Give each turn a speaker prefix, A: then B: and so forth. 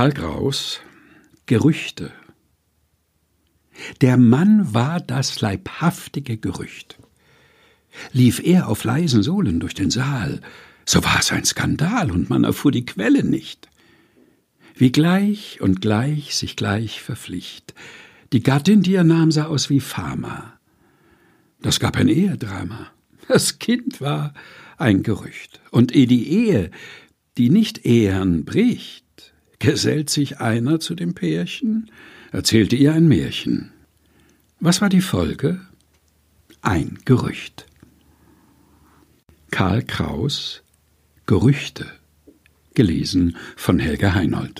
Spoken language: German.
A: Karl Kraus Gerüchte Der Mann war das leibhaftige Gerücht. Lief er auf leisen Sohlen durch den Saal, so war es ein Skandal und man erfuhr die Quelle nicht. Wie gleich und gleich sich gleich verpflicht. Die Gattin, die er nahm, sah aus wie Fama. Das gab ein Ehedrama. Das Kind war ein Gerücht. Und eh die Ehe, die nicht Ehren bricht, gesellt sich einer zu dem Pärchen, erzählte ihr ein Märchen. Was war die Folge? Ein Gerücht. Karl Kraus Gerüchte gelesen von Helga Heinold